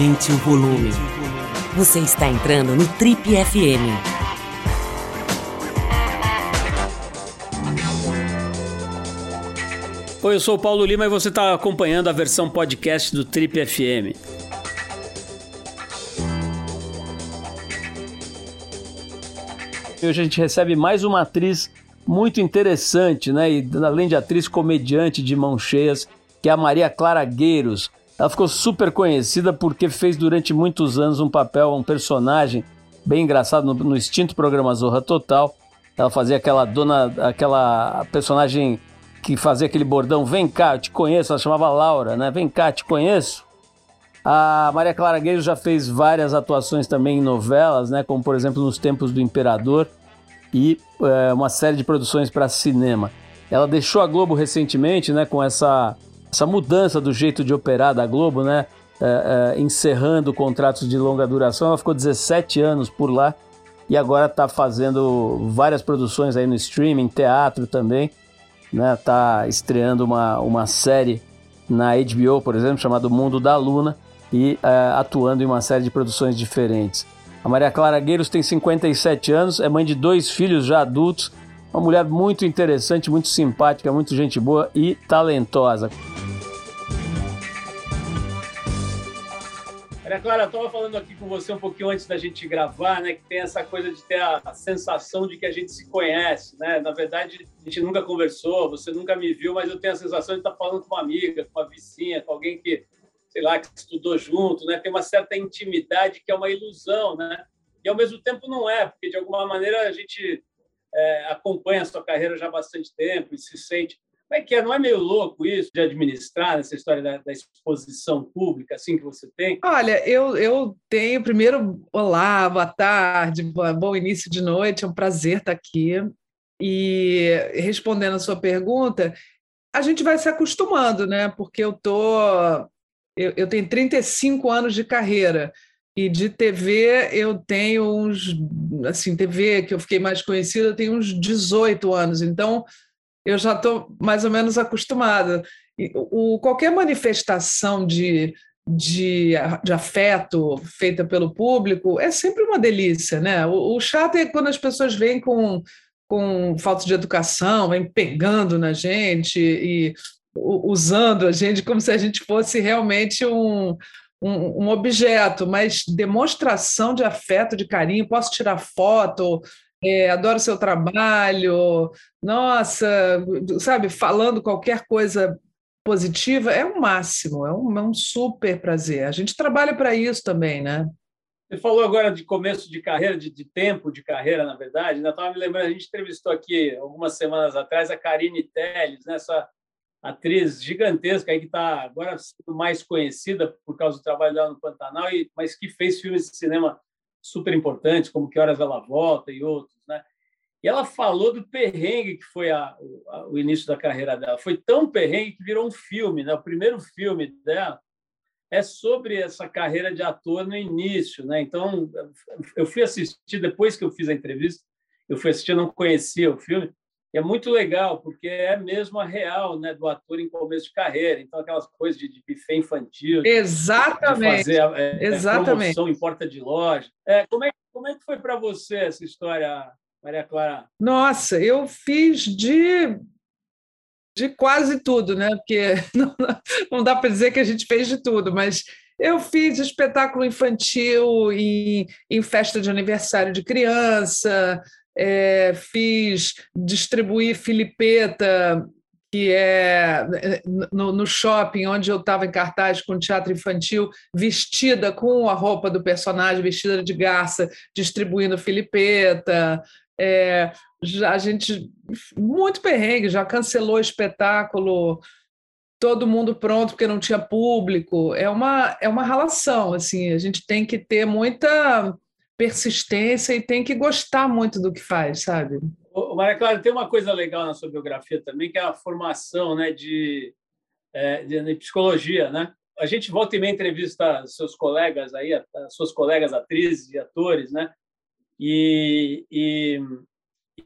Aumente o volume. Você está entrando no Trip FM. Oi, eu sou o Paulo Lima e você está acompanhando a versão podcast do Trip FM. Hoje a gente recebe mais uma atriz muito interessante, né? E além de atriz, comediante de mão cheias, que é a Maria Clara Gueiros. Ela ficou super conhecida porque fez durante muitos anos um papel, um personagem bem engraçado no, no extinto programa Zorra Total. Ela fazia aquela dona, aquela personagem que fazia aquele bordão, vem cá, eu te conheço, ela chamava Laura, né? Vem cá, te conheço. A Maria Clara Gueiros já fez várias atuações também em novelas, né? Como por exemplo nos Tempos do Imperador e é, uma série de produções para cinema. Ela deixou a Globo recentemente, né? Com essa essa mudança do jeito de operar da Globo, né? É, é, encerrando contratos de longa duração. Ela ficou 17 anos por lá e agora está fazendo várias produções aí no streaming, teatro também. Né? Tá estreando uma, uma série na HBO, por exemplo, chamada Mundo da Luna e é, atuando em uma série de produções diferentes. A Maria Clara Gueiros tem 57 anos, é mãe de dois filhos já adultos, uma mulher muito interessante, muito simpática, muito gente boa e talentosa. Maria Clara, eu estava falando aqui com você um pouquinho antes da gente gravar, né, que tem essa coisa de ter a, sensação de que a gente se conhece, né? Na verdade, a gente nunca conversou, você nunca me viu, mas eu tenho a sensação de estar falando com uma amiga, com uma vizinha, com alguém que, sei lá, que estudou junto, né? Tem uma certa intimidade que é uma ilusão, né? E ao mesmo tempo não é, porque de alguma maneira a gente é, acompanha a sua carreira já há bastante tempo e se sente como é que é? Não é meio louco isso de administrar essa história da, da, exposição pública assim que você tem? Olha, eu, eu tenho primeiro, olá, boa tarde, bom início de noite, é um prazer estar aqui. E respondendo a sua pergunta, a gente vai se acostumando, né? Porque eu tô eu, eu tenho 35 anos de carreira. E de TV eu tenho uns, assim, TV que eu fiquei mais conhecida, eu tenho uns 18 anos. Então, eu já estou mais ou menos acostumada. O, qualquer manifestação de, de, de, afeto feita pelo público é sempre uma delícia, né? O, o chato é quando as pessoas vêm com, com falta de educação, vêm pegando na gente e usando a gente como se a gente fosse realmente um, um, um, objeto, mas demonstração de afeto, de carinho, posso tirar foto, é, adoro seu trabalho, nossa, sabe, falando qualquer coisa positiva, é o um máximo, é um, é um super prazer. A gente trabalha para isso também, né? Você falou agora de começo de carreira, de, de tempo de carreira, na verdade. Ainda estava me lembrando, a gente entrevistou aqui algumas semanas atrás a Karine Telles, né? Atriz gigantesca aí que está agora sendo mais conhecida por causa do trabalho dela no Pantanal, e, mas que fez filmes de cinema super importantes, como Que Horas Ela Volta e outros. Né? E ela falou do perrengue que foi a, a, o início da carreira dela. Foi tão perrengue que virou um filme. Né? O primeiro filme dela é sobre essa carreira de ator no início. Né? Então, eu fui assistir, depois que eu fiz a entrevista, eu fui assistir, não conhecia o filme, é muito legal, porque é mesmo a real né, do ator em começo de carreira. Então, aquelas coisas de, de buffet infantil. Exatamente. De fazer é, Exatamente. promoção em porta de loja. É, como, é, como é que foi para você essa história, Maria Clara? Nossa, eu fiz de, de quase tudo, né? Porque não, não dá para dizer que a gente fez de tudo, mas eu fiz espetáculo infantil em, em festa de aniversário de criança, é, fiz distribuir Filipeta, que é no, no shopping onde eu estava em cartaz com teatro infantil, vestida com a roupa do personagem, vestida de garça, distribuindo Filipeta. É, já, a gente, muito perrengue, já cancelou o espetáculo, todo mundo pronto porque não tinha público. É uma, é uma relação, assim, a gente tem que ter muita persistência e tem que gostar muito do que faz, sabe? Maria Clara, tem uma coisa legal na sua biografia também, que é a formação né, de, é, de, de psicologia, né? A gente volta e meia entrevista seus colegas aí, suas colegas atrizes e atores, né? E, e,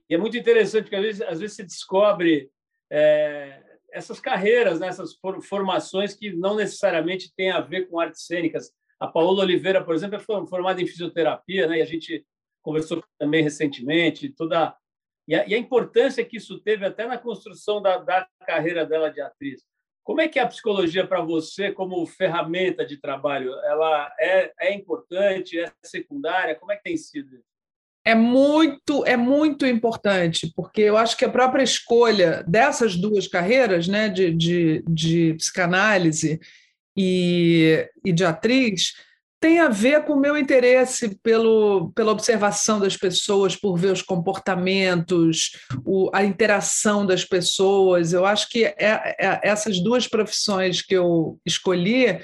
e, é muito interessante porque às vezes, às vezes se descobre é, essas carreiras, né, essas formações que não necessariamente têm a ver com artes cênicas, A Paola Oliveira, por exemplo, é formada em fisioterapia, né? E a gente conversou também recentemente, toda e a, e a importância que isso teve até na construção da, da carreira dela de atriz. Como é que é a psicologia para você como ferramenta de trabalho? Ela é, é importante, é secundária? Como é que tem sido? É muito, é muito importante, porque eu acho que a própria escolha dessas duas carreiras, né, de, de, de psicanálise e, e de atriz, tem a ver com o meu interesse pelo, pela observação das pessoas, por ver os comportamentos, o, a interação das pessoas. Eu acho que é, é, essas duas profissões que eu escolhi,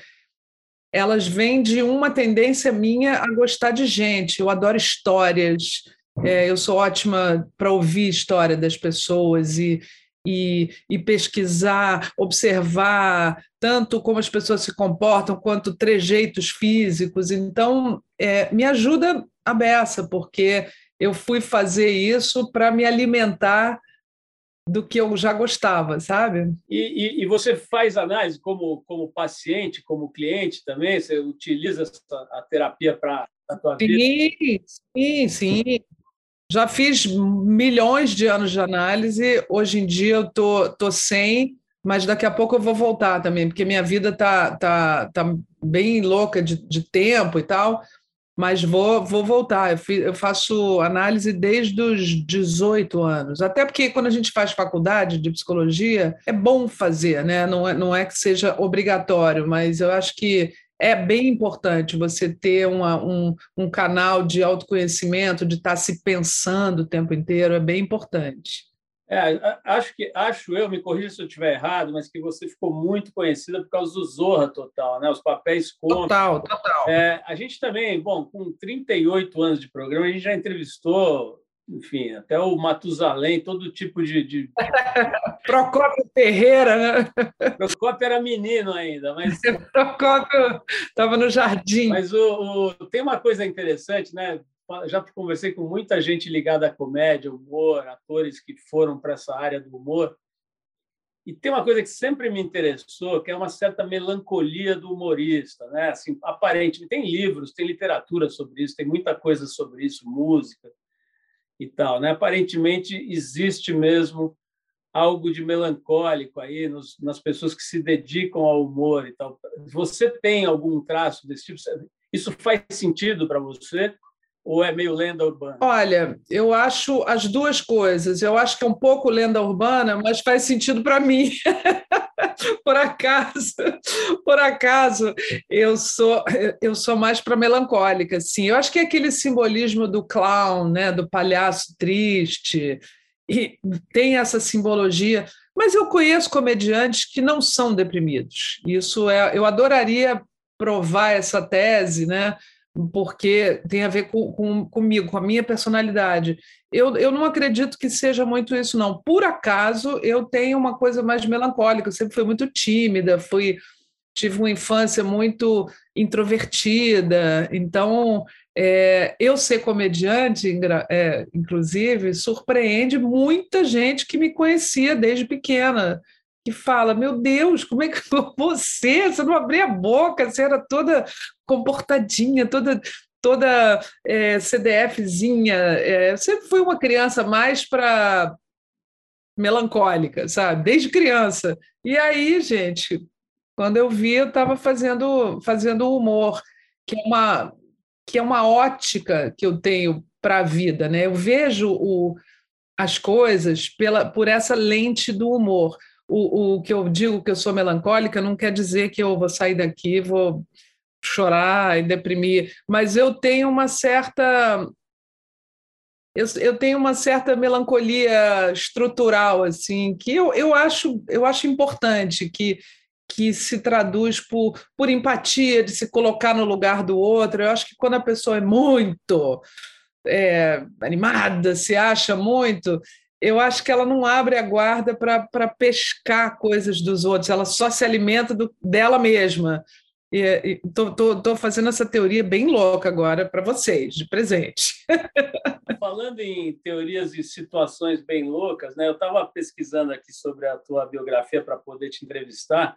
elas vêm de uma tendência minha a gostar de gente. Eu adoro histórias, é, eu sou ótima para ouvir história das pessoas e, e, e, pesquisar, observar tanto como as pessoas se comportam quanto trejeitos físicos. Então, é, me ajuda a beça, porque eu fui fazer isso para me alimentar do que eu já gostava, sabe? E, e, e, você faz análise como, como paciente, como cliente também? Você utiliza a terapia para a tua sim, vida? Sim, sim, já fiz milhões de anos de análise, hoje em dia eu tô, tô sem, mas daqui a pouco eu vou voltar também, porque minha vida tá, tá, tá bem louca de, de tempo e tal, mas vou, vou voltar. Eu, eu faço análise desde os 18 anos, até porque quando a gente faz faculdade de psicologia, é bom fazer, né? Não é, não é que seja obrigatório, mas eu acho que é bem importante você ter uma, um, um canal de autoconhecimento, de estar se pensando o tempo inteiro, é bem importante. É, acho que acho eu, me corrija se eu estiver errado, mas que você ficou muito conhecida por causa do Zorra Total, né? Os papéis cômicos. Total, total. É, a gente também, bom, com 38 anos de programa, a gente já entrevistou enfim, até o Matusalém, todo tipo de. de... Procópio Ferreira, né? Procópio era menino ainda, mas. Procópio estava no jardim. Mas o, o, tem uma coisa interessante, né? Já conversei com muita gente ligada à comédia, humor, atores que foram para essa área do humor. E tem uma coisa que sempre me interessou, que é uma certa melancolia do humorista, né? Assim, aparentemente tem livros, tem literatura sobre isso, tem muita coisa sobre isso, música e tal. Né? Aparentemente, existe mesmo algo de melancólico aí nos, nas pessoas que se dedicam ao humor e tal. Você tem algum traço desse tipo? Isso faz sentido para você? Ou é meio lenda urbana? Olha, eu acho as duas coisas. Eu acho que é um pouco lenda urbana, mas faz sentido para mim. por acaso, por acaso, eu sou eu sou mais para melancólica, sim. Eu acho que é aquele simbolismo do clown, né, do palhaço triste, e tem essa simbologia. Mas eu conheço comediantes que não são deprimidos. Isso é, eu adoraria provar essa tese, né? Porque tem a ver com, com, comigo, com a minha personalidade. Eu, eu não acredito que seja muito isso, não. Por acaso, eu tenho uma coisa mais melancólica, eu sempre fui muito tímida, fui tive uma infância muito introvertida, então é, eu ser comediante, é, inclusive, surpreende muita gente que me conhecia desde pequena que fala: Meu Deus, como é que você? Você não abria a boca, você era toda comportadinha, toda toda é, CDFzinha. É, você foi uma criança mais para melancólica, sabe? Desde criança. E aí, gente, quando eu vi, eu estava fazendo fazendo humor, que é uma que é uma ótica que eu tenho para a vida, né? Eu vejo o, as coisas pela por essa lente do humor o, o que eu digo que eu sou melancólica não quer dizer que eu vou sair daqui, vou chorar e deprimir, mas eu tenho uma certa eu, eu tenho uma certa melancolia estrutural assim que eu, eu acho eu acho importante que que se traduz por, por empatia, de se colocar no lugar do outro. Eu acho que quando a pessoa é muito é, animada, se acha muito, eu acho que ela não abre a guarda para pescar coisas dos outros, ela só se alimenta do, dela mesma. Estou fazendo essa teoria bem louca agora para vocês, de presente. Falando em teorias e situações bem loucas, né? eu estava pesquisando aqui sobre a tua biografia para poder te entrevistar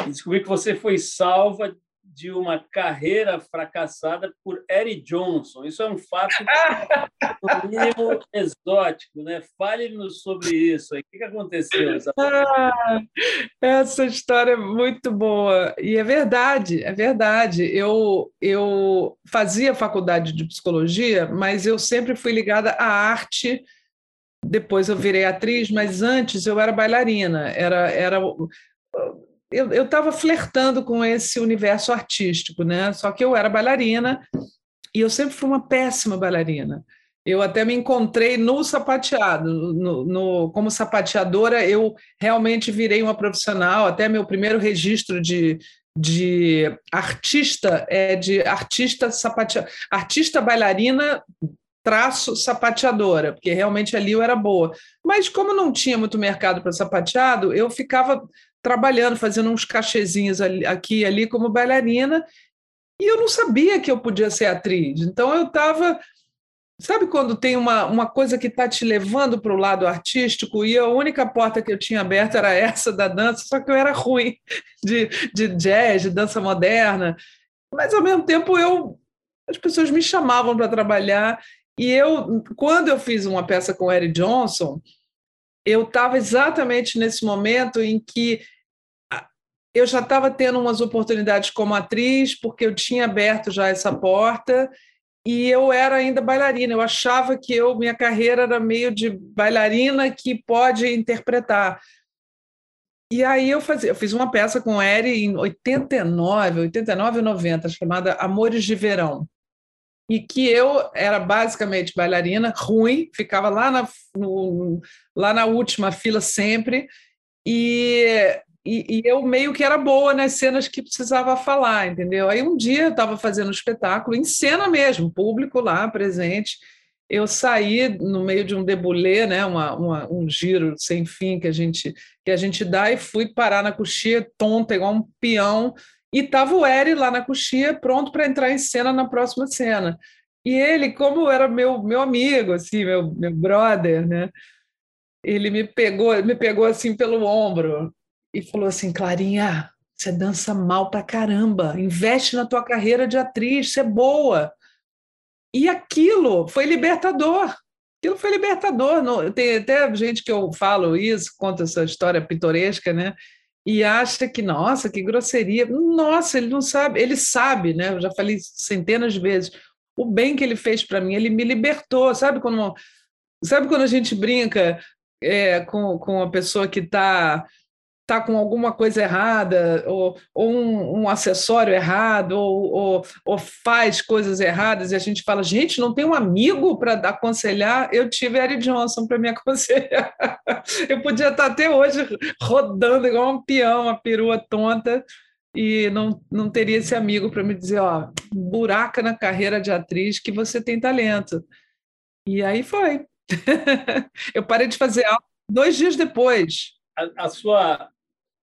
e descobri que você foi salva de uma carreira fracassada por Eric Johnson. Isso é um fato no mínimo exótico, né? Fale-nos sobre isso. O que aconteceu? Ah, essa história é muito boa e é verdade, é verdade. Eu eu fazia faculdade de psicologia, mas eu sempre fui ligada à arte. Depois eu virei atriz, mas antes eu era bailarina. Era era eu estava flertando com esse universo artístico, né? Só que eu era bailarina e eu sempre fui uma péssima bailarina. Eu até me encontrei no sapateado, no, no, como sapateadora, eu realmente virei uma profissional. Até meu primeiro registro de, de artista é de artista sapateadora, artista bailarina traço sapateadora, porque realmente ali eu era boa. Mas como não tinha muito mercado para sapateado, eu ficava trabalhando, fazendo uns cachezinhos ali, aqui e ali como bailarina, e eu não sabia que eu podia ser atriz. Então eu estava. Sabe quando tem uma, uma coisa que está te levando para o lado artístico e a única porta que eu tinha aberta era essa da dança, só que eu era ruim de, de jazz, de dança moderna. Mas ao mesmo tempo eu as pessoas me chamavam para trabalhar e eu quando eu fiz uma peça com Eric Johnson, eu estava exatamente nesse momento em que eu já estava tendo umas oportunidades como atriz, porque eu tinha aberto já essa porta, e eu era ainda bailarina. Eu achava que eu minha carreira era meio de bailarina que pode interpretar. E aí eu, fazia, eu fiz uma peça com Eri em 89, 89 e 90, chamada Amores de Verão. E que eu era basicamente bailarina, ruim, ficava lá na, no, lá na última fila sempre, e e, e, eu meio que era boa nas cenas que precisava falar, entendeu? Aí um dia eu estava fazendo um espetáculo, em cena mesmo, público lá presente. Eu saí no meio de um debulé, né, uma, uma, um giro sem fim que a gente que a gente dá e fui parar na coxia tonta, igual um peão. E estava o Eri lá na coxia, pronto para entrar em cena na próxima cena. E ele, como era meu meu amigo, assim, meu, meu brother, né? Ele me pegou, me pegou assim pelo ombro e falou assim: Clarinha, você dança mal pra caramba, investe na tua carreira de atriz, você é boa. E aquilo foi libertador. Aquilo foi libertador. Tem até gente que eu falo isso, conta essa história pitoresca, né? E acha que, nossa, que grosseria. Nossa, ele não sabe, ele sabe, né? Eu já falei centenas de vezes. O bem que ele fez para mim, ele me libertou. Sabe quando, sabe quando a gente brinca é, com, com uma pessoa que está está com alguma coisa errada, ou, ou um, um, acessório errado, ou, ou, ou, faz coisas erradas, e a gente fala, gente, não tem um amigo para aconselhar? Eu tive Eric Johnson para me aconselhar. Eu podia estar até hoje rodando igual um peão, uma perua tonta, e não, não teria esse amigo para me dizer, ó, buraca na carreira de atriz que você tem talento. E aí foi. Eu parei de fazer aula dois dias depois. A, a, sua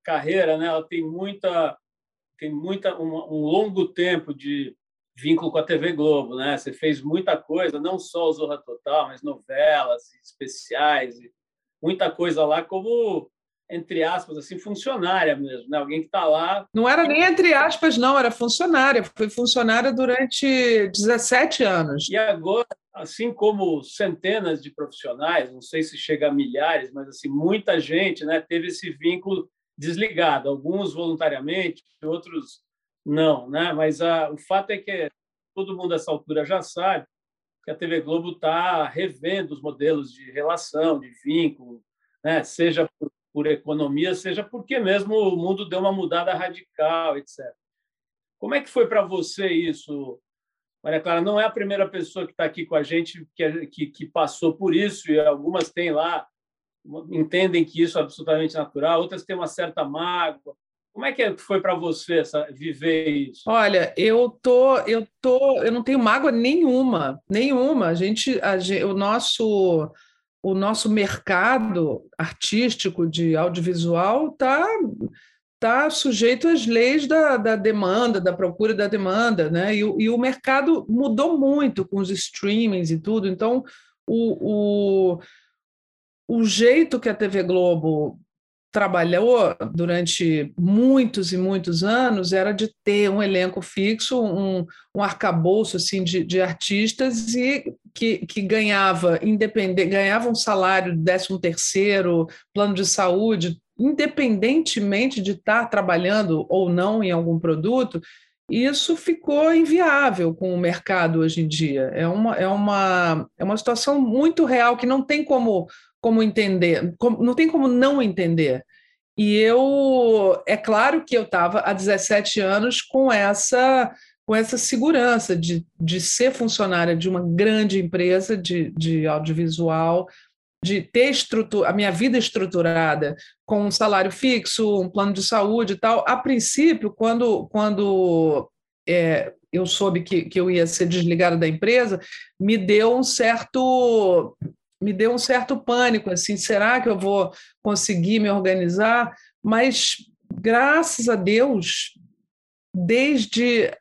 carreira, né, ela tem muita tem muita um, um, longo tempo de vínculo com a TV Globo, né? Você fez muita coisa, não só o Zorra Total, mas novelas, especiais, muita coisa lá como entre aspas assim funcionária mesmo, né? Alguém que está lá. Não era nem entre aspas não, era funcionária. Foi funcionária durante 17 anos. E agora, assim como centenas de profissionais, não sei se chega a milhares, mas assim muita gente, né, teve esse vínculo desligado, alguns voluntariamente, outros não, né? Mas a, o fato é que todo mundo nessa altura já sabe que a TV Globo está revendo os modelos de relação, de vínculo, né? Seja por, por economia, seja porque mesmo o mundo deu uma mudada radical, etc. Como é que foi para você isso, Maria Clara? Não é a primeira pessoa que está aqui com a gente que, que, que passou por isso e algumas têm lá entendem que isso é absolutamente natural, outras têm uma certa mágoa. Como é que foi para você essa, viver isso? Olha, eu tô, eu tô, eu não tenho mágoa nenhuma, nenhuma. A gente, a o nosso, o nosso mercado artístico de audiovisual está tá sujeito às leis da, da demanda, da procura da demanda, né? E, e o mercado mudou muito com os streamings e tudo. Então, o, o o jeito que a TV Globo trabalhou durante muitos e muitos anos era de ter um elenco fixo, um, um arcabouço assim, de, de artistas e que, que ganhava independente, ganhava um salário, décimo terceiro, plano de saúde, independentemente de estar trabalhando ou não em algum produto, isso ficou inviável com o mercado hoje em dia. É uma, é uma, é uma situação muito real que não tem como como entender, como, não tem como não entender. E eu, é claro que eu estava há 17 anos com essa com essa segurança de, de ser funcionária de uma grande empresa de, de audiovisual, de ter a minha vida estruturada com um salário fixo, um plano de saúde e tal. A princípio, quando, quando é, eu soube que, que eu ia ser desligada da empresa, me deu um certo me deu um certo pânico, assim, será que eu vou conseguir me organizar? Mas graças a Deus, desde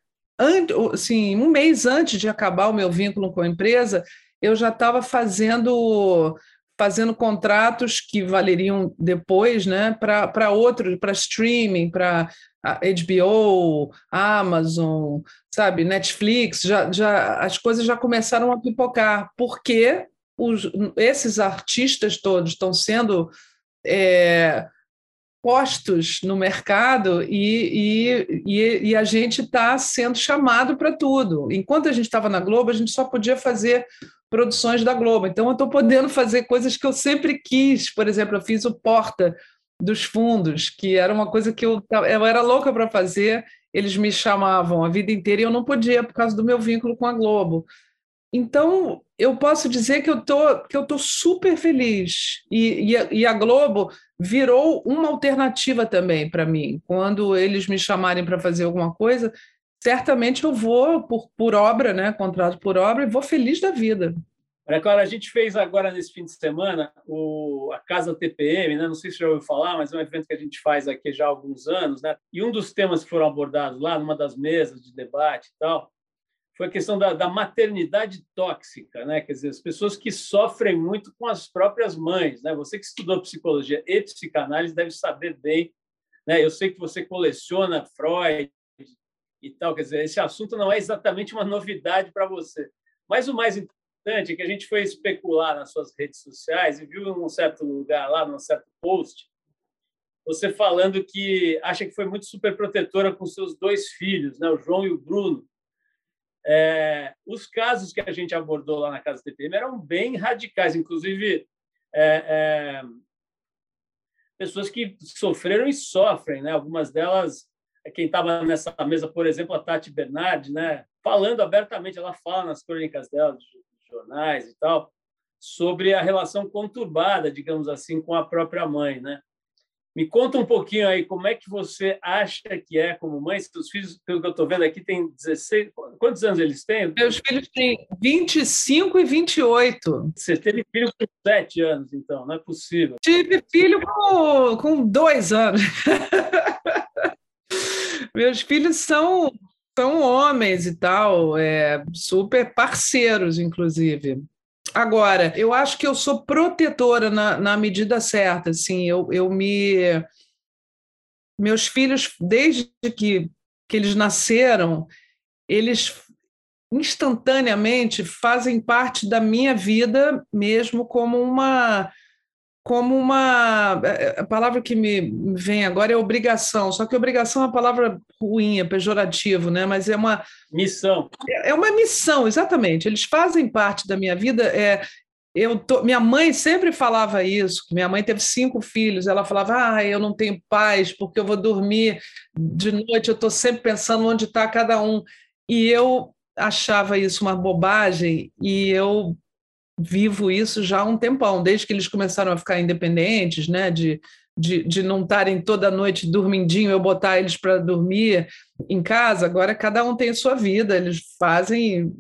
assim, um mês antes de acabar o meu vínculo com a empresa, eu já estava fazendo fazendo contratos que valeriam depois, né, para outros, para streaming, para HBO, Amazon, sabe, Netflix, já, já as coisas já começaram a pipocar, porque os, esses artistas todos estão sendo é, postos no mercado e, e, e a gente está sendo chamado para tudo. Enquanto a gente estava na Globo, a gente só podia fazer produções da Globo. Então, eu estou podendo fazer coisas que eu sempre quis. Por exemplo, eu fiz o Porta dos Fundos, que era uma coisa que eu, eu era louca para fazer. Eles me chamavam a vida inteira e eu não podia por causa do meu vínculo com a Globo. Então, eu posso dizer que eu tô, que eu tô super feliz. E, e, a, e a Globo virou uma alternativa também para mim. Quando eles me chamarem para fazer alguma coisa, certamente eu vou por, por obra, né? Contrato por obra, e vou feliz da vida. Clara, a gente fez agora nesse fim de semana o, a Casa TPM, né? não sei se já ouviu falar, mas é um evento que a gente faz aqui já há alguns anos. Né? E um dos temas que foram abordados lá, numa das mesas de debate e tal, foi a questão da, da, maternidade tóxica, né? Quer dizer, as pessoas que sofrem muito com as próprias mães, né? Você que estudou psicologia e psicanálise deve saber bem, né? Eu sei que você coleciona Freud e tal, quer dizer, esse assunto não é exatamente uma novidade para você. Mas o mais importante é que a gente foi especular nas suas redes sociais e viu em um certo lugar lá, num certo post, você falando que acha que foi muito superprotetora com seus dois filhos, né? O João e o Bruno é, os casos que a gente abordou lá na Casa TPM eram bem radicais, inclusive é, é, pessoas que sofreram e sofrem, né? Algumas delas, quem estava nessa mesa, por exemplo, a Tati Bernardi, né? Falando abertamente, ela fala nas crônicas dela, de jornais e tal, sobre a relação conturbada, digamos assim, com a própria mãe, né? Me conta um pouquinho aí como é que você acha que é como mãe. Seus filhos, pelo que eu estou vendo aqui, têm 16. Quantos anos eles têm? Meus filhos têm 25 e 28. Você teve filho com 7 anos, então, não é possível. Tive filho com, com dois anos. Meus filhos são, são homens e tal, é, super parceiros, inclusive. Agora, eu acho que eu sou protetora na, na medida certa, assim, eu, eu me... Meus filhos, desde que, que eles nasceram, eles instantaneamente fazem parte da minha vida mesmo como uma como uma. É, é, a palavra que me vem agora é obrigação, só que obrigação é uma palavra ruim, é pejorativo, né? mas é uma. Missão. É, é uma missão, exatamente. Eles fazem parte da minha vida. É, eu tô, minha mãe sempre falava isso, minha mãe teve cinco filhos, ela falava, ah, eu não tenho paz, porque eu vou dormir de noite, eu estou sempre pensando onde está cada um. E eu achava isso uma bobagem, e eu vivo isso já há um tempão, desde que eles começaram a ficar independentes, né, de, de, de não estarem toda noite dormindinho, eu botar eles para dormir em casa, agora cada um tem sua vida, eles fazem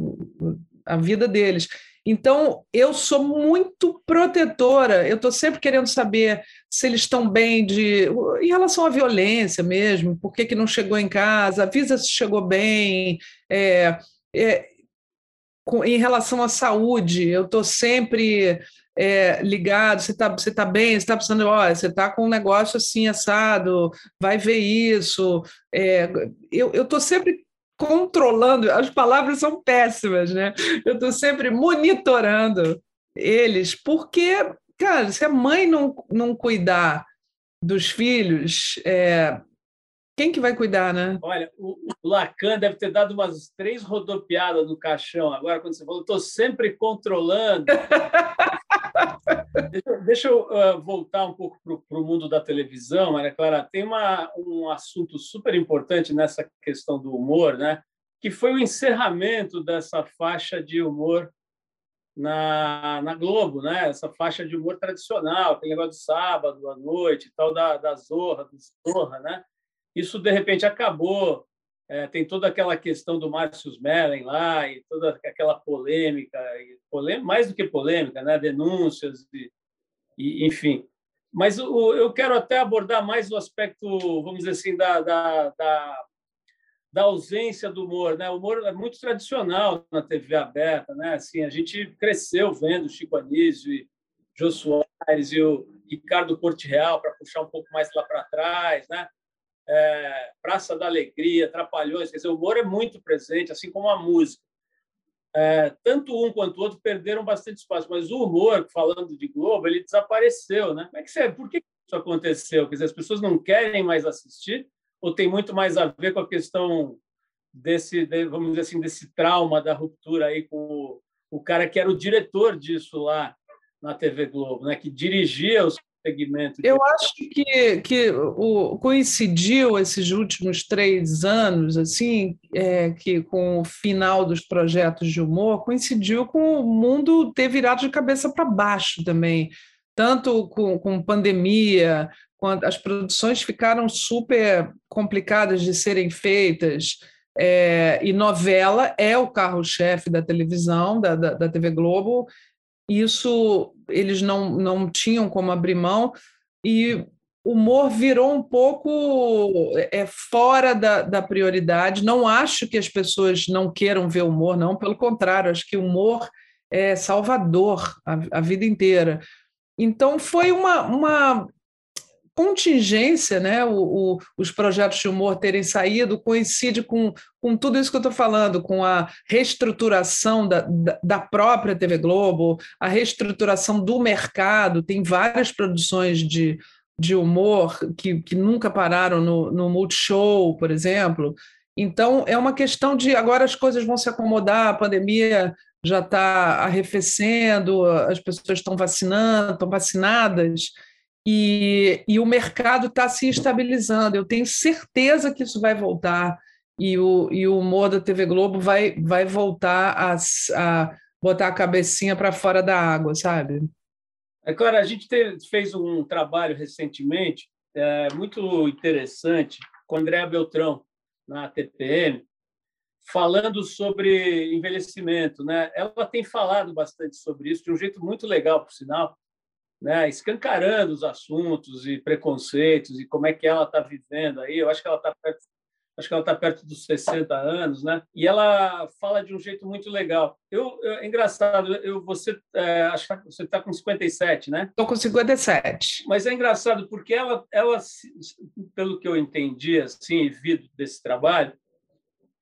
a vida deles. Então, eu sou muito protetora, eu estou sempre querendo saber se eles estão bem de, em relação à violência mesmo, por que, que não chegou em casa, avisa se chegou bem. É, é, com, em relação à saúde, eu estou sempre é, ligado, você está você tá bem, você está precisando, olha, você está com um negócio assim assado, vai ver isso. É, eu estou sempre controlando, as palavras são péssimas, né? Eu estou sempre monitorando eles, porque, cara, se a mãe não, não cuidar dos filhos, é, quem que vai cuidar, né? Olha, o, Lacan deve ter dado umas três rodopiadas no caixão. Agora, quando você falou, estou sempre controlando. deixa, deixa, eu uh, voltar um pouco para o mundo da televisão, Maria Clara. Tem uma, um assunto super importante nessa questão do humor, né? que foi o encerramento dessa faixa de humor na, na Globo, né? essa faixa de humor tradicional, aquele negócio do sábado à noite, tal da, da Zorra, do Zorra, né? Isso, de repente, acabou. É, tem toda aquela questão do Márcio Mellen lá e toda aquela polêmica, mais do que polêmica, né? denúncias, e, e enfim. Mas o, eu quero até abordar mais o aspecto, vamos dizer assim, da, da, da, da ausência do humor. Né? O humor é muito tradicional na TV aberta. Né? Assim, a gente cresceu vendo Chico Anísio e Jô Soares e o Ricardo Corte Real, para puxar um pouco mais lá para trás. Né? É, Praça da Alegria, Trapalhões, quer dizer, o humor é muito presente, assim como a música. É, tanto um quanto o outro perderam bastante espaço, mas o humor, falando de Globo, ele desapareceu, né? Como é que você, por que isso aconteceu? Quer dizer, as pessoas não querem mais assistir ou tem muito mais a ver com a questão desse, vamos dizer assim, desse trauma da ruptura aí com o, o cara que era o diretor disso lá na TV Globo, né? Que dirigia os segmento. De... Eu acho que, que o, coincidiu esses últimos três anos, assim, é, que com o final dos projetos de humor, coincidiu com o mundo ter virado de cabeça para baixo também, tanto com, com pandemia, quando as produções ficaram super complicadas de serem feitas. É, e novela é o carro-chefe da televisão, da, da, da TV Globo, isso eles não, não tinham como abrir mão, e o humor virou um pouco é, fora da, da prioridade. Não acho que as pessoas não queiram ver humor, não, pelo contrário, acho que o humor é salvador a, a vida inteira. Então, foi uma, uma contingência, né, o, o, os projetos de humor terem saído, coincide com, com tudo isso que eu estou falando, com a reestruturação da, da, da, própria TV Globo, a reestruturação do mercado, tem várias produções de, de humor que, que nunca pararam no, no Multishow, por exemplo. Então, é uma questão de agora as coisas vão se acomodar, a pandemia já está arrefecendo, as pessoas estão vacinando, estão vacinadas, e, e o mercado está se estabilizando. Eu tenho certeza que isso vai voltar e o, e o humor da TV Globo vai, vai voltar a, a botar a cabecinha para fora da água, sabe? É claro, a gente fez um trabalho recentemente é, muito interessante com Andréa Beltrão, na TPM, falando sobre envelhecimento. Né? Ela tem falado bastante sobre isso, de um jeito muito legal, por sinal né, escancarando os assuntos e preconceitos e como é que ela está vivendo aí. Eu acho que ela está perto, acho que ela está perto dos 60 anos, né? E ela fala de um jeito muito legal. Eu, eu é engraçado. Eu você é, acho que você está com 57, né? Estou com 57. Mas é engraçado porque ela, ela, pelo que eu entendi assim e vi desse trabalho,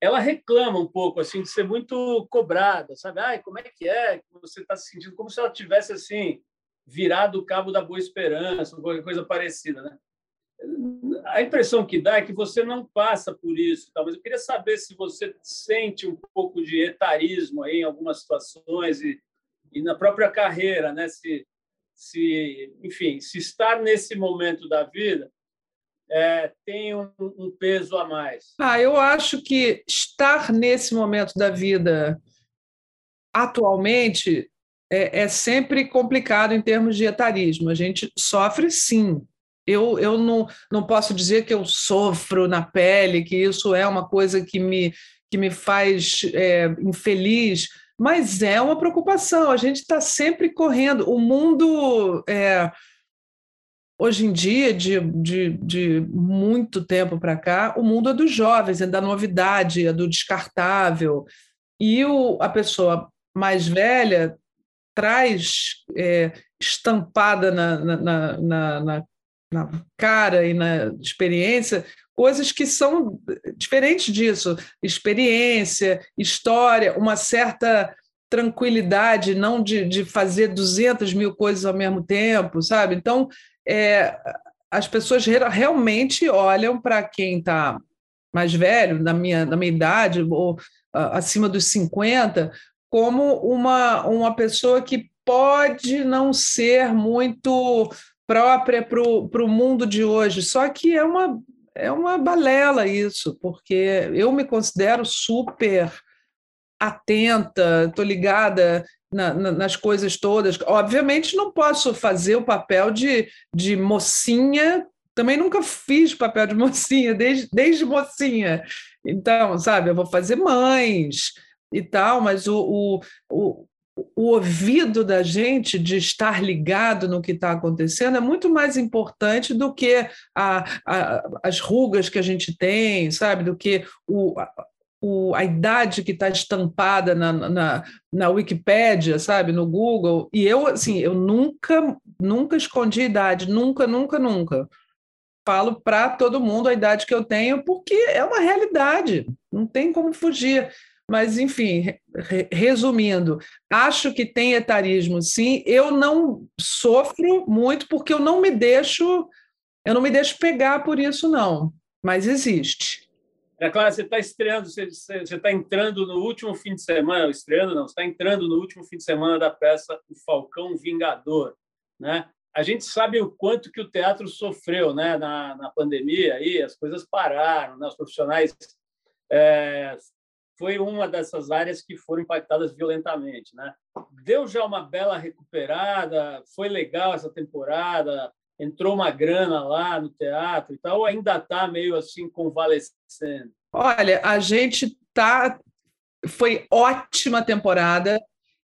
ela reclama um pouco assim de ser muito cobrada, sabe? Ai, como é que é? Você está se sentindo como se ela tivesse assim virado o cabo da Boa Esperança, ou qualquer coisa parecida. Né? A impressão que dá é que você não passa por isso, mas eu queria saber se você sente um pouco de etarismo aí em algumas situações e, e na própria carreira, né? se, se, enfim, se estar nesse momento da vida é, tem um, um, peso a mais? Ah, eu acho que estar nesse momento da vida atualmente é, é sempre complicado em termos de etarismo. A gente sofre sim. Eu, eu não, não posso dizer que eu sofro na pele, que isso é uma coisa que me, que me faz é, infeliz, mas é uma preocupação. A gente está sempre correndo. O mundo, é, hoje em dia, de, de, de muito tempo para cá, o mundo é dos jovens, é da novidade, é do descartável. e o, a pessoa mais velha traz é, estampada na, na, na, na, cara e na experiência coisas que são diferentes disso, experiência, história, uma certa tranquilidade, não de, de fazer 200 mil coisas ao mesmo tempo, sabe? Então, é, as pessoas realmente olham para quem está mais velho, na minha, na minha idade, ou acima dos 50, como uma, uma pessoa que pode não ser muito própria para o mundo de hoje, só que é uma, é uma balela isso, porque eu me considero super atenta, estou ligada na, na, nas coisas todas. Obviamente, não posso fazer o papel de, de mocinha, também nunca fiz papel de mocinha, desde, desde mocinha. Então, sabe, eu vou fazer mães e tal, mas o, o, o, o ouvido da gente de estar ligado no que está acontecendo é muito mais importante do que a, a, as rugas que a gente tem, sabe? Do que o, o, a idade que está estampada na, na, na Wikipédia, sabe, no Google. E eu, assim, eu nunca, nunca escondi idade, nunca, nunca, nunca. Falo para todo mundo a idade que eu tenho, porque é uma realidade, não tem como fugir. Mas, enfim, re resumindo, acho que tem etarismo, sim. Eu não sofro muito porque eu não me deixo, eu não me deixo pegar por isso, não. Mas existe. É claro, você está estreando, você está entrando no último fim de semana, estreando não, você está entrando no último fim de semana da peça O Falcão Vingador, né? A gente sabe o quanto que o teatro sofreu, né? Na, na pandemia, aí as coisas pararam, né? os profissionais é, foi uma dessas áreas que foram impactadas violentamente, né? Deu já uma bela recuperada, foi legal essa temporada, entrou uma grana lá no teatro e tal, ainda está meio assim convalescendo? Olha, a gente tá. Foi ótima temporada,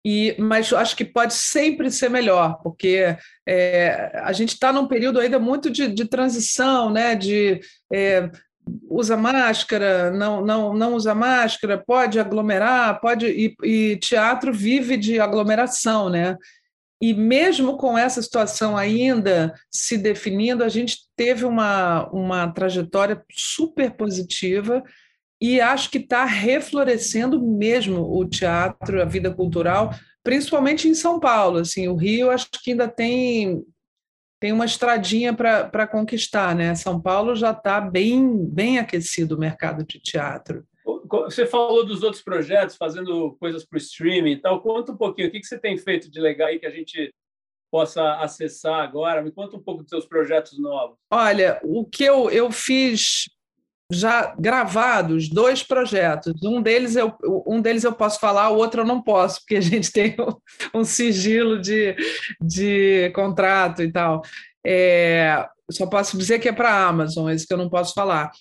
e, mas acho que pode sempre ser melhor, porque é, a gente está num período ainda muito de, de transição, né? De é, usa máscara, não, não, não usa máscara, pode aglomerar, pode e, e teatro vive de aglomeração, né? E mesmo com essa situação ainda se definindo, a gente teve uma, uma trajetória super positiva e acho que está reflorescendo mesmo o teatro, a vida cultural, principalmente em São Paulo. Assim, o Rio acho que ainda tem tem uma estradinha para conquistar, né? São Paulo já está bem bem aquecido o mercado de teatro. Você falou dos outros projetos, fazendo coisas para o streaming e tal. Conta um pouquinho, o que você tem feito de legal aí que a gente possa acessar agora? Me conta um pouco dos seus projetos novos. Olha, o que eu, eu fiz já gravados, dois projetos. Um deles, eu, um deles eu posso falar, o outro eu não posso, porque a gente tem um, sigilo de, de contrato e tal. É, só posso dizer que é para a Amazon, esse que eu não posso falar.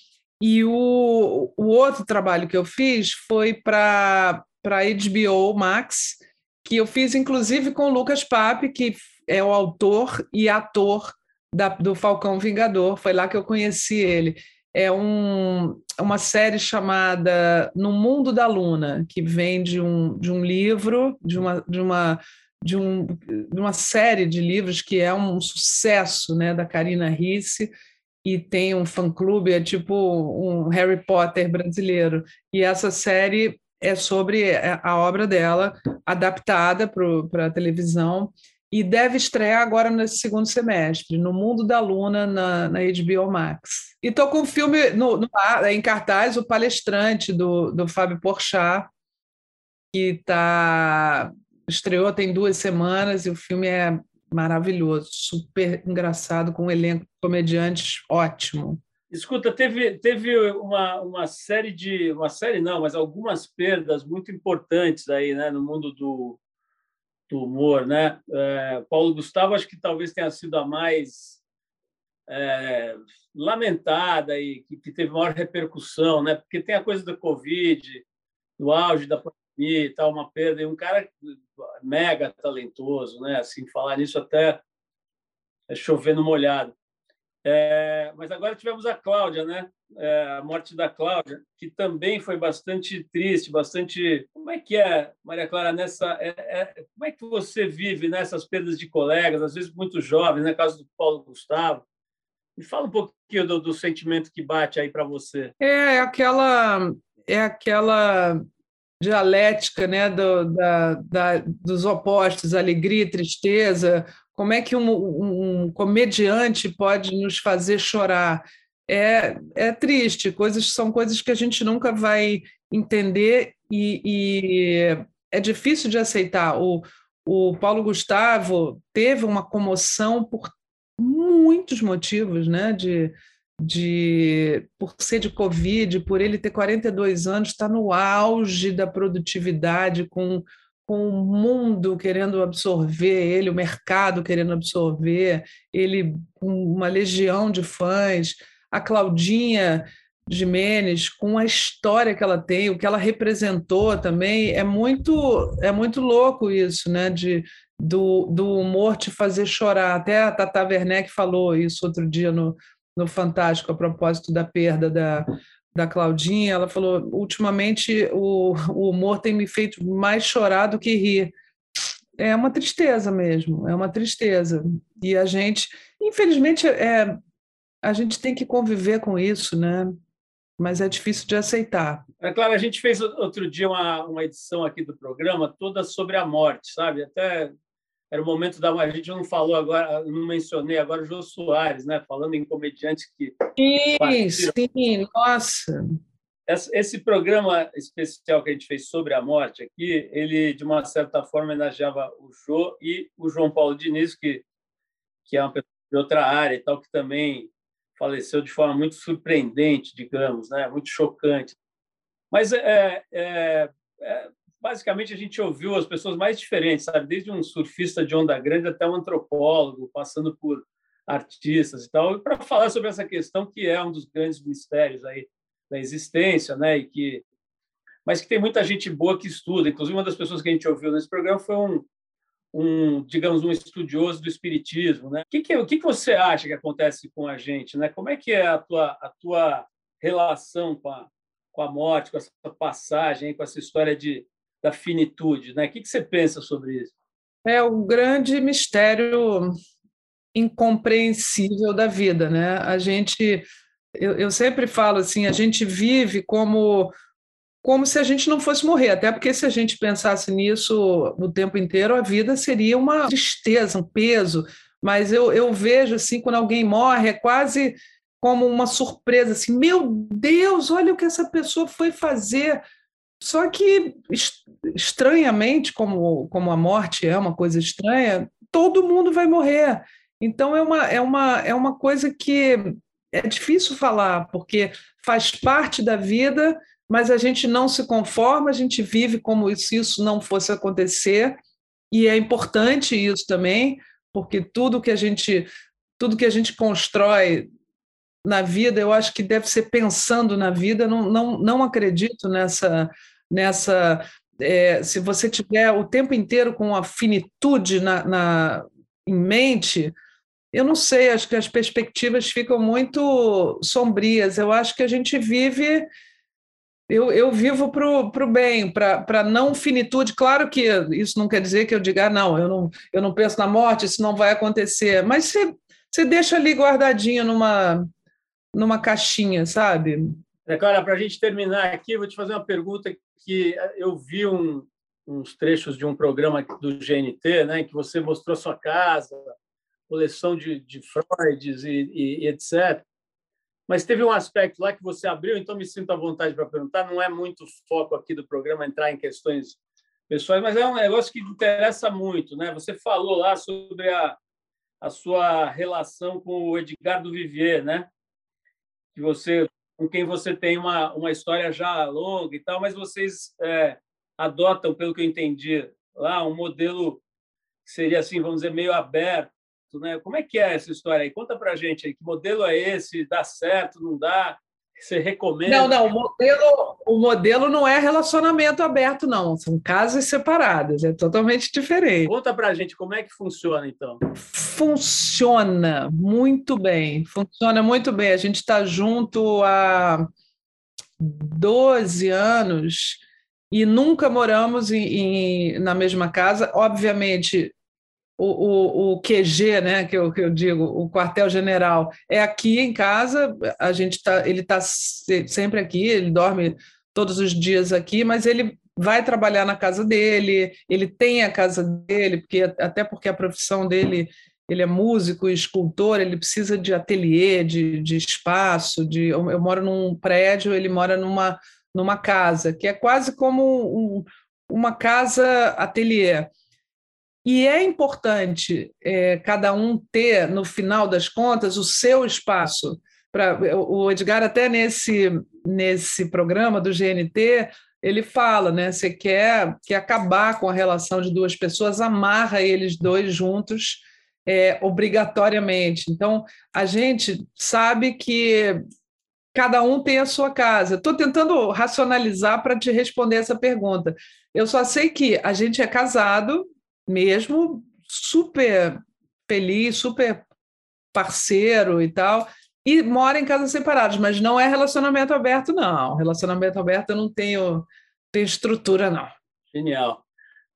E o, o outro trabalho que eu fiz foi para HBO Max, que eu fiz inclusive com o Lucas Pape, que é o autor e ator da, do Falcão Vingador. Foi lá que eu conheci ele. É um, uma série chamada No Mundo da Luna, que vem de um, de um livro, de uma, de, uma, de, um, de uma série de livros que é um sucesso né, da Karina Risse e tem um fã-clube, é tipo um Harry Potter brasileiro. E essa série é sobre a obra dela, adaptada para a televisão, e deve estrear agora nesse segundo semestre, no Mundo da Luna, na, na HBO Max. E estou com o filme no, no, em cartaz, O Palestrante, do, do Fábio Porchat, que tá, estreou tem duas semanas, e o filme é maravilhoso, super engraçado, com um elenco de comediantes ótimo. Escuta, teve, teve uma, uma série de. Uma série não, mas algumas perdas muito importantes aí né, no mundo do, do humor. Né? É, Paulo Gustavo, acho que talvez tenha sido a mais é, lamentada e que, que, teve maior repercussão, né? porque tem a coisa da Covid, do auge da pandemia e tal, uma perda. E um cara mega talentoso, né? Assim, falar nisso até é chover no molhado. É, mas agora tivemos a Cláudia, né? É, a morte da Cláudia, que também foi bastante triste, bastante. Como é que é, Maria Clara, nessa. É, é, como é que você vive nessas perdas de colegas, às vezes muito jovens, né? caso do Paulo Gustavo? Me fala um pouquinho do, do sentimento que bate aí para você. É aquela. É aquela dialética né, do, da, da, dos opostos, alegria tristeza, como é que um, um, comediante pode nos fazer chorar? É, é triste, coisas são coisas que a gente nunca vai entender e, e é difícil de aceitar. O, o Paulo Gustavo teve uma comoção por muitos motivos, né? De, de por ser de Covid, por ele ter 42 anos, está no auge da produtividade, com com o mundo querendo absorver ele, o mercado querendo absorver, ele com uma legião de fãs, a Claudinha Jimenez com a história que ela tem, o que ela representou também, é muito é muito louco isso, né, de do, do humor te fazer chorar. Até a Tata Werneck falou isso outro dia no, no Fantástico a propósito da perda da, da Claudinha, ela falou: ultimamente o, o humor tem me feito mais chorar do que rir. É uma tristeza mesmo, é uma tristeza. E a gente, infelizmente, é, a gente tem que conviver com isso, né? Mas é difícil de aceitar. É claro, a gente fez outro dia uma, uma edição aqui do programa toda sobre a morte, sabe? Até era o momento da. A gente não falou agora, não mencionei agora o Jô Soares, né? Falando em comediantes que. Sim, sim, nossa. Esse programa especial que a gente fez sobre a morte aqui, ele, de uma certa forma, homenageava o Jô e o João Paulo Diniz, que, que é uma pessoa de outra área e tal, que também faleceu de forma muito surpreendente, digamos, né? muito chocante. Mas é, é, é basicamente a gente ouviu as pessoas mais diferentes, sabe? Desde um surfista de onda grande até um antropólogo, passando por artistas e tal, para falar sobre essa questão que é um dos grandes mistérios aí da existência, né? E que mas que tem muita gente boa que estuda. Inclusive uma das pessoas que a gente ouviu nesse programa foi um, um digamos um estudioso do espiritismo, né? O que, que o que, que você acha que acontece com a gente, né? Como é que é a tua a tua relação com a com a morte, com essa passagem, com essa história de da finitude. Né? O que você pensa sobre isso? É o grande mistério incompreensível da vida. Né? A gente, eu, eu sempre falo assim, a gente vive como como se a gente não fosse morrer, até porque se a gente pensasse nisso o tempo inteiro, a vida seria uma tristeza, um peso. Mas eu, eu vejo assim, quando alguém morre, é quase como uma surpresa, assim, meu Deus, olha o que essa pessoa foi fazer. Só que, estranhamente, como, como a morte é uma coisa estranha, todo mundo vai morrer. Então, é uma, é, uma, é uma coisa que é difícil falar, porque faz parte da vida, mas a gente não se conforma, a gente vive como se isso não fosse acontecer, e é importante isso também, porque tudo que a gente tudo que a gente constrói na vida, eu acho que deve ser pensando na vida, não, não, não acredito nessa. nessa é, se você tiver o tempo inteiro com a finitude na, na, em mente, eu não sei, acho que as perspectivas ficam muito sombrias. Eu acho que a gente vive. Eu, eu vivo para o bem, para não finitude. Claro que isso não quer dizer que eu diga, ah, não, eu não, eu não penso na morte, isso não vai acontecer. Mas você, você deixa ali guardadinho numa, numa caixinha, sabe? Clara, para a gente terminar aqui, vou te fazer uma pergunta que eu vi um, uns trechos de um programa do GNT, né, que você mostrou sua casa, coleção de, de Freuds e, e, e, etc. Mas teve um aspecto lá que você abriu, então me sinto à vontade para perguntar. Não é muito foco aqui do programa entrar em questões pessoais, mas é um negócio que interessa muito. Né? Você falou lá sobre a, a sua relação com o Edgar do Vivier, né? Que você com quem você tem uma, uma história já longa e tal, mas vocês é, adotam, pelo que eu entendi, lá um modelo que seria assim, vamos dizer, meio aberto, né? Como é que é essa história aí? Conta para gente aí, que modelo é esse? Dá certo? Não dá? Você recomenda? Não, não, o modelo, o modelo não é relacionamento aberto, não. São casas separadas, é totalmente diferente. Conta pra gente como é que funciona, então. Funciona muito bem, funciona muito bem. A gente está junto há 12 anos e nunca moramos em, em, na mesma casa. Obviamente, o, o, o QG, né, que eu, que eu digo, o quartel-general, é aqui em casa, a gente tá, ele está sempre aqui, ele dorme todos os dias aqui, mas ele vai trabalhar na casa dele, ele tem a casa dele, porque até porque a profissão dele, ele é músico e escultor, ele precisa de ateliê, de, de espaço, de eu, eu moro num prédio, ele mora numa, numa casa, que é quase como um, uma casa ateliê. E é importante é, cada um ter, no final das contas, o seu espaço. Pra, o Edgar, até nesse, nesse programa do GNT, ele fala, né? Você quer, quer acabar com a relação de duas pessoas, amarra eles dois juntos é, obrigatoriamente. Então, a gente sabe que cada um tem a sua casa. Estou tentando racionalizar para te responder essa pergunta. Eu só sei que a gente é casado, mesmo, super feliz, super parceiro e tal, e mora em casas separadas, mas não é relacionamento aberto, não. Relacionamento aberto eu não tenho, tenho estrutura, não. Genial.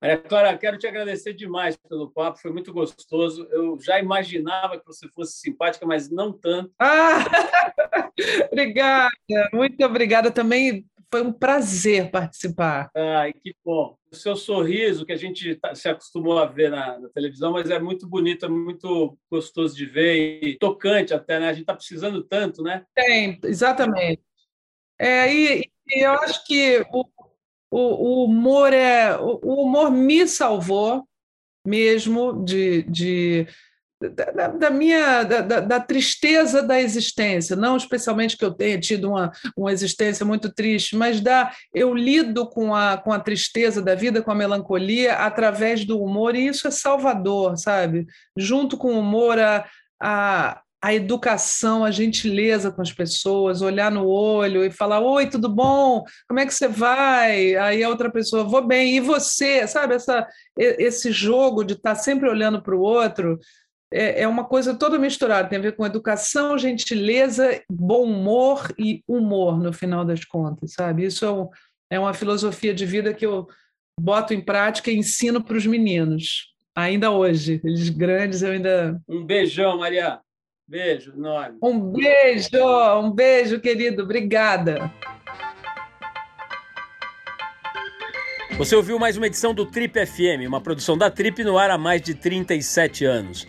Maria Clara, quero te agradecer demais pelo papo, foi muito gostoso. Eu já imaginava que você fosse simpática, mas não tanto. Ah, obrigada, muito obrigada também foi um prazer participar. Ai, que bom. O seu sorriso, que a gente tá, se acostumou a ver na, na, televisão, mas é muito bonito, é muito gostoso de ver e tocante até, né? A gente está precisando tanto, né? Tem, exatamente. É, e, e eu acho que o, o, o humor é o humor me salvou mesmo de, de da, da, minha da, da, tristeza da existência, não especialmente que eu tenha tido uma, uma existência muito triste, mas da eu lido com a, com a tristeza da vida, com a melancolia através do humor e isso é salvador, sabe? Junto com o humor a, a, a educação, a gentileza com as pessoas, olhar no olho e falar: Oi, tudo bom? Como é que você vai? Aí a outra pessoa: Vou bem, e você? Sabe, essa, esse jogo de estar sempre olhando para o outro é uma coisa toda misturada, tem a ver com educação, gentileza, bom humor e humor, no final das contas, sabe? Isso é, um, é uma filosofia de vida que eu boto em prática e ensino para os meninos, ainda hoje. Eles grandes, eu ainda. Um beijão, Maria. Beijo enorme. Um beijo, um beijo, querido. Obrigada. Você ouviu mais uma edição do Trip FM, uma produção da Trip no ar há mais de 37 anos.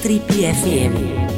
Trip FM.